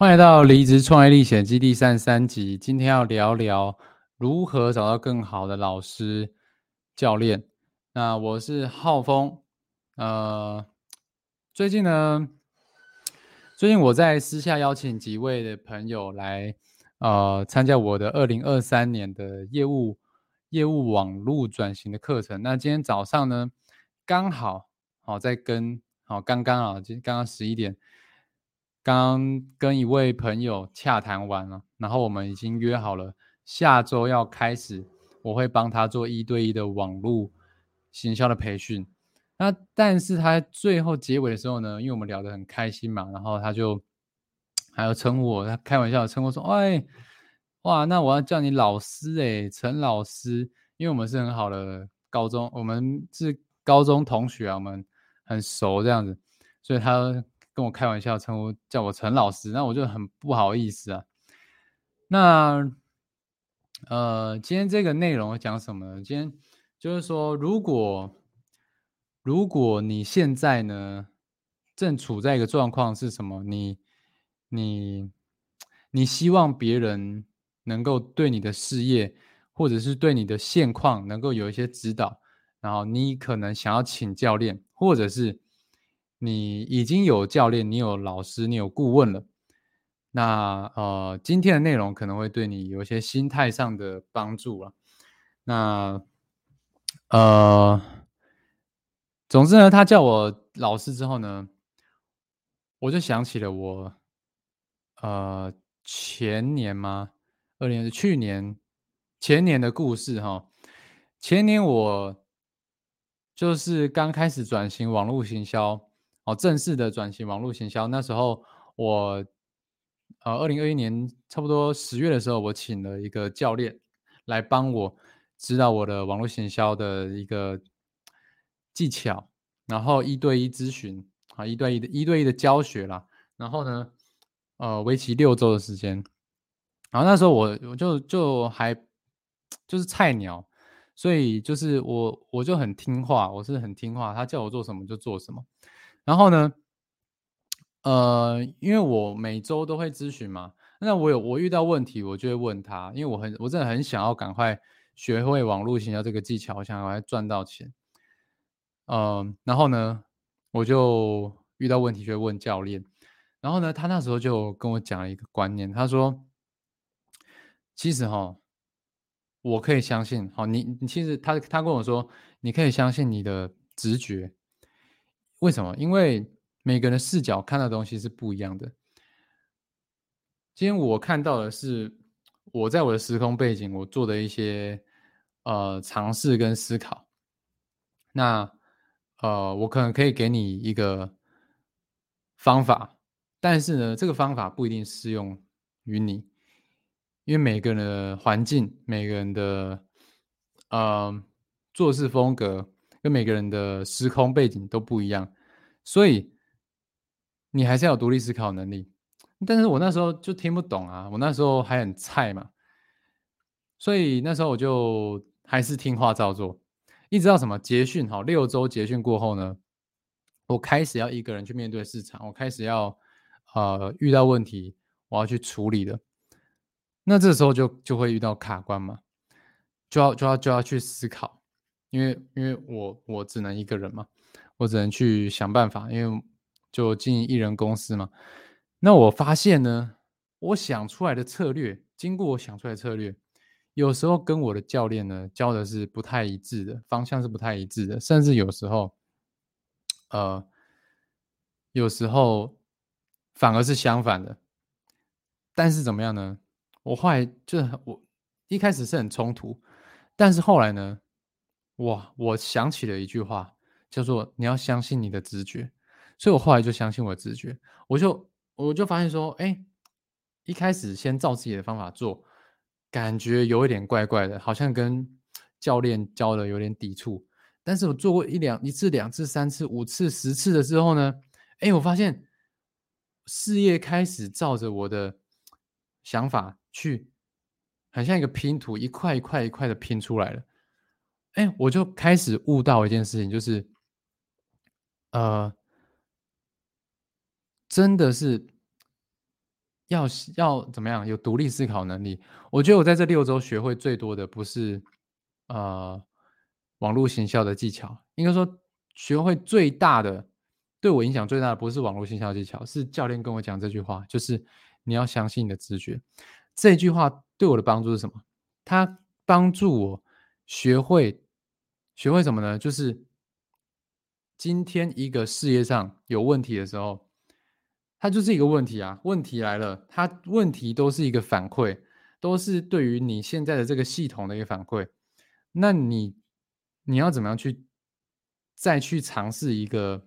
欢迎到离职创业历险记第三十三集。今天要聊聊如何找到更好的老师、教练。那我是浩峰。呃，最近呢，最近我在私下邀请几位的朋友来，呃，参加我的二零二三年的业务业务网络转型的课程。那今天早上呢，刚好好在跟好刚刚啊，今刚刚十一点。刚跟一位朋友洽谈完了，然后我们已经约好了下周要开始，我会帮他做一对一的网络行销的培训。那但是他最后结尾的时候呢，因为我们聊得很开心嘛，然后他就还要称呼我，他开玩笑称呼说：“哎，哇，那我要叫你老师哎，陈老师，因为我们是很好的高中，我们是高中同学啊，我们很熟这样子，所以他。”跟我开玩笑称呼叫我陈老师，那我就很不好意思啊。那呃，今天这个内容讲什么呢？今天就是说，如果如果你现在呢正处在一个状况是什么？你你你希望别人能够对你的事业或者是对你的现况能够有一些指导，然后你可能想要请教练，或者是。你已经有教练，你有老师，你有顾问了。那呃，今天的内容可能会对你有一些心态上的帮助啊。那呃，总之呢，他叫我老师之后呢，我就想起了我呃前年吗？二零是去年前年的故事哈。前年我就是刚开始转型网络行销。哦，正式的转型网络行销。那时候我，呃，二零二一年差不多十月的时候，我请了一个教练来帮我指导我的网络行销的一个技巧，然后一对一咨询，啊，一对一的一对一的教学啦。然后呢，呃，为期六周的时间。然后那时候我我就就还就是菜鸟，所以就是我我就很听话，我是很听话，他叫我做什么就做什么。然后呢，呃，因为我每周都会咨询嘛，那我有我遇到问题，我就会问他，因为我很我真的很想要赶快学会网络营销这个技巧，我想赶快赚到钱。嗯，然后呢，我就遇到问题就会问教练，然后呢，他那时候就跟我讲了一个观念，他说，其实哈，我可以相信，好，你你其实他他跟我说，你可以相信你的直觉。为什么？因为每个人的视角看到的东西是不一样的。今天我看到的是我在我的时空背景我做的一些呃尝试跟思考。那呃，我可能可以给你一个方法，但是呢，这个方法不一定适用于你，因为每个人的环境、每个人的呃做事风格。每个人的时空背景都不一样，所以你还是要有独立思考能力。但是我那时候就听不懂啊，我那时候还很菜嘛，所以那时候我就还是听话照做。一直到什么结训好六周结训过后呢，我开始要一个人去面对市场，我开始要呃遇到问题我要去处理的。那这时候就就会遇到卡关嘛，就要就要就要去思考。因为因为我我只能一个人嘛，我只能去想办法，因为就经营一人公司嘛。那我发现呢，我想出来的策略，经过我想出来的策略，有时候跟我的教练呢教的是不太一致的，方向是不太一致的，甚至有时候，呃，有时候反而是相反的。但是怎么样呢？我后来就我一开始是很冲突，但是后来呢？哇！我想起了一句话，叫做“你要相信你的直觉”，所以我后来就相信我的直觉，我就我就发现说，哎，一开始先照自己的方法做，感觉有一点怪怪的，好像跟教练教的有点抵触。但是我做过一两一次、两次、三次、五次、十次的时候呢，哎，我发现事业开始照着我的想法去，很像一个拼图，一块一块一块的拼出来了。哎，我就开始悟到一件事情，就是，呃，真的是要要怎么样有独立思考能力？我觉得我在这六周学会最多的不是呃网络行销的技巧，应该说学会最大的对我影响最大的不是网络行销技巧，是教练跟我讲这句话，就是你要相信你的直觉。这句话对我的帮助是什么？它帮助我学会学会什么呢？就是今天一个事业上有问题的时候。它就是一个问题啊！问题来了，它问题都是一个反馈，都是对于你现在的这个系统的一个反馈。那你你要怎么样去再去尝试一个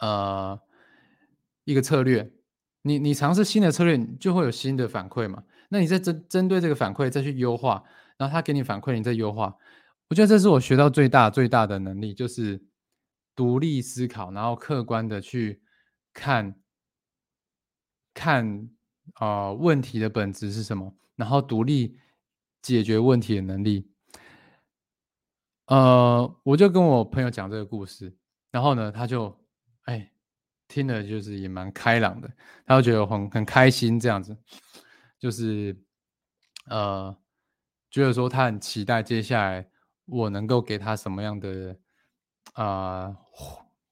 呃一个策略？你你尝试新的策略，就会有新的反馈嘛？那你再针针对这个反馈再去优化，然后他给你反馈，你再优化。我觉得这是我学到最大最大的能力，就是独立思考，然后客观的去看。看啊，问题的本质是什么？然后独立解决问题的能力。呃，我就跟我朋友讲这个故事，然后呢，他就哎听了，就是也蛮开朗的，他就觉得很很开心这样子，就是呃，觉得说他很期待接下来我能够给他什么样的啊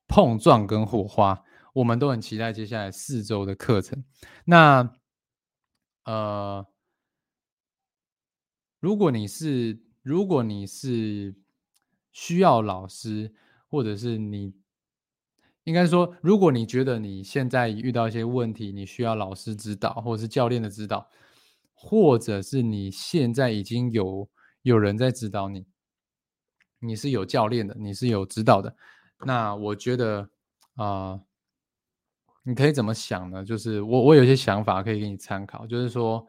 碰撞跟火花。我们都很期待接下来四周的课程。那，呃，如果你是如果你是需要老师，或者是你应该说，如果你觉得你现在遇到一些问题，你需要老师指导，或者是教练的指导，或者是你现在已经有有人在指导你，你是有教练的，你是有指导的，那我觉得啊。你可以怎么想呢？就是我我有些想法可以给你参考，就是说，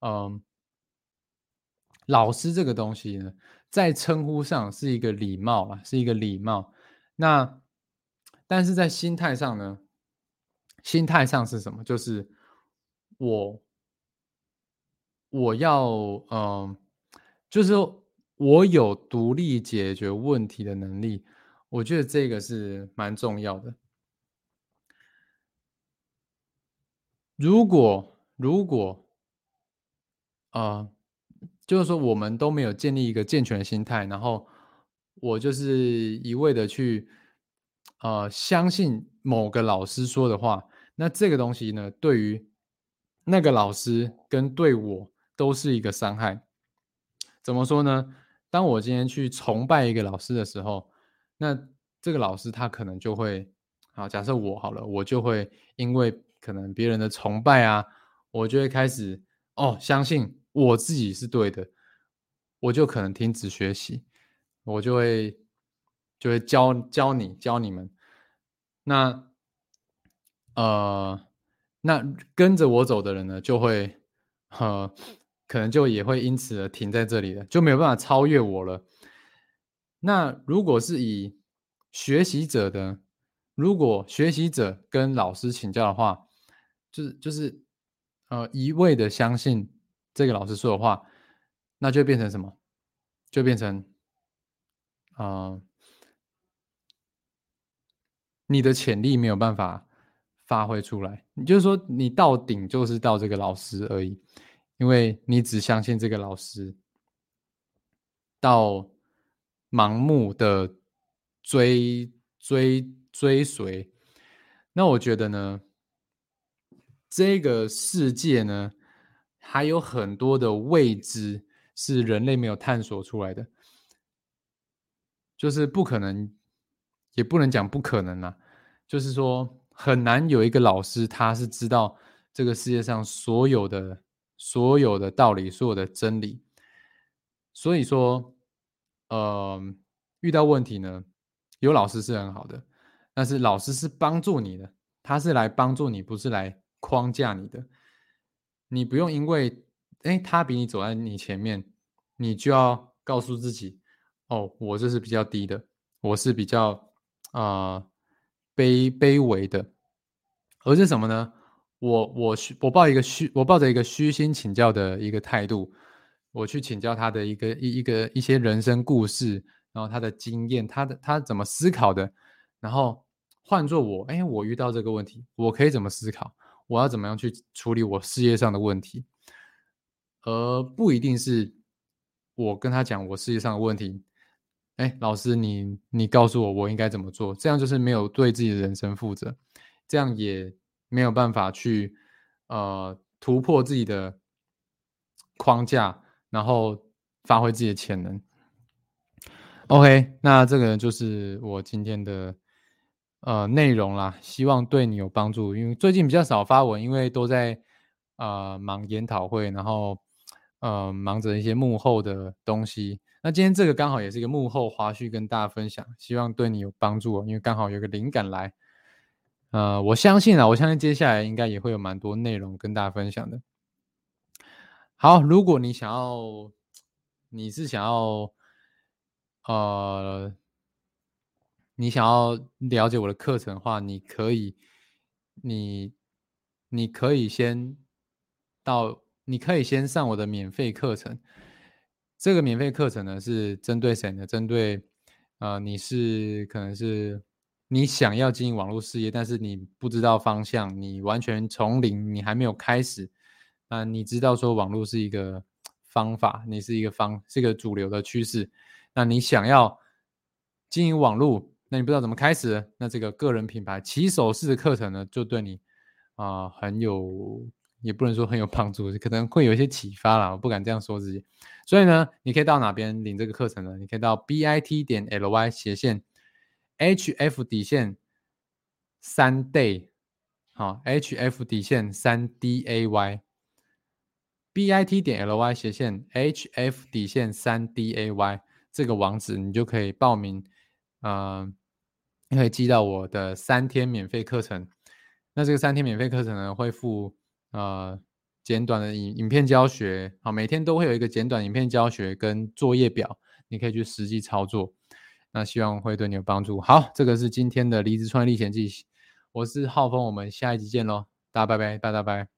嗯，老师这个东西呢，在称呼上是一个礼貌啊，是一个礼貌。那但是在心态上呢，心态上是什么？就是我我要嗯，就是我有独立解决问题的能力，我觉得这个是蛮重要的。如果如果，呃，就是说我们都没有建立一个健全的心态，然后我就是一味的去，呃，相信某个老师说的话，那这个东西呢，对于那个老师跟对我都是一个伤害。怎么说呢？当我今天去崇拜一个老师的时候，那这个老师他可能就会，好，假设我好了，我就会因为。可能别人的崇拜啊，我就会开始哦，相信我自己是对的，我就可能停止学习，我就会就会教教你教你们，那呃，那跟着我走的人呢，就会呃，可能就也会因此而停在这里了，就没有办法超越我了。那如果是以学习者的，如果学习者跟老师请教的话，就是就是，呃，一味的相信这个老师说的话，那就变成什么？就变成，啊，你的潜力没有办法发挥出来。你就是说，你到顶就是到这个老师而已，因为你只相信这个老师，到盲目的追追追随。那我觉得呢？这个世界呢，还有很多的未知是人类没有探索出来的，就是不可能，也不能讲不可能啊，就是说很难有一个老师他是知道这个世界上所有的所有的道理、所有的真理。所以说，呃，遇到问题呢，有老师是很好的，但是老师是帮助你的，他是来帮助你，不是来。框架你的，你不用因为哎他比你走在你前面，你就要告诉自己哦，我这是比较低的，我是比较啊卑卑微的，而是什么呢？我我虚我抱一个虚我抱着一个虚心请教的一个态度，我去请教他的一个一一个一些人生故事，然后他的经验，他的他怎么思考的，然后换做我哎我遇到这个问题，我可以怎么思考？我要怎么样去处理我事业上的问题，而不一定是我跟他讲我事业上的问题。哎，老师，你你告诉我我应该怎么做？这样就是没有对自己的人生负责，这样也没有办法去呃突破自己的框架，然后发挥自己的潜能。OK，那这个就是我今天的呃内容啦，希望对你有帮助。因为最近比较少发文，因为都在呃忙研讨会，然后呃忙着一些幕后的东西。那今天这个刚好也是一个幕后花絮，跟大家分享，希望对你有帮助。因为刚好有个灵感来，呃，我相信啊，我相信接下来应该也会有蛮多内容跟大家分享的。好，如果你想要，你是想要。呃，你想要了解我的课程的话，你可以，你你可以先到，你可以先上我的免费课程。这个免费课程呢是针对谁呢？针对呃，你是可能是你想要经营网络事业，但是你不知道方向，你完全从零，你还没有开始。啊，你知道说网络是一个方法，你是一个方，是一个主流的趋势。那你想要经营网络，那你不知道怎么开始，那这个个人品牌起手式的课程呢，就对你啊很有，也不能说很有帮助，可能会有一些启发啦。我不敢这样说自己。所以呢，你可以到哪边领这个课程呢？你可以到 b i t 点 l y 斜线 h f 底线三 day，好，h f 底线三 d a y b i t 点 l y 斜线 h f 底线三 d a y。这个网址你就可以报名，呃，可以寄到我的三天免费课程。那这个三天免费课程呢，会附呃简短的影影片教学，好，每天都会有一个简短影片教学跟作业表，你可以去实际操作。那希望会对你有帮助。好，这个是今天的离职创业历险记，我是浩峰，我们下一集见喽，大家拜拜，拜拜拜。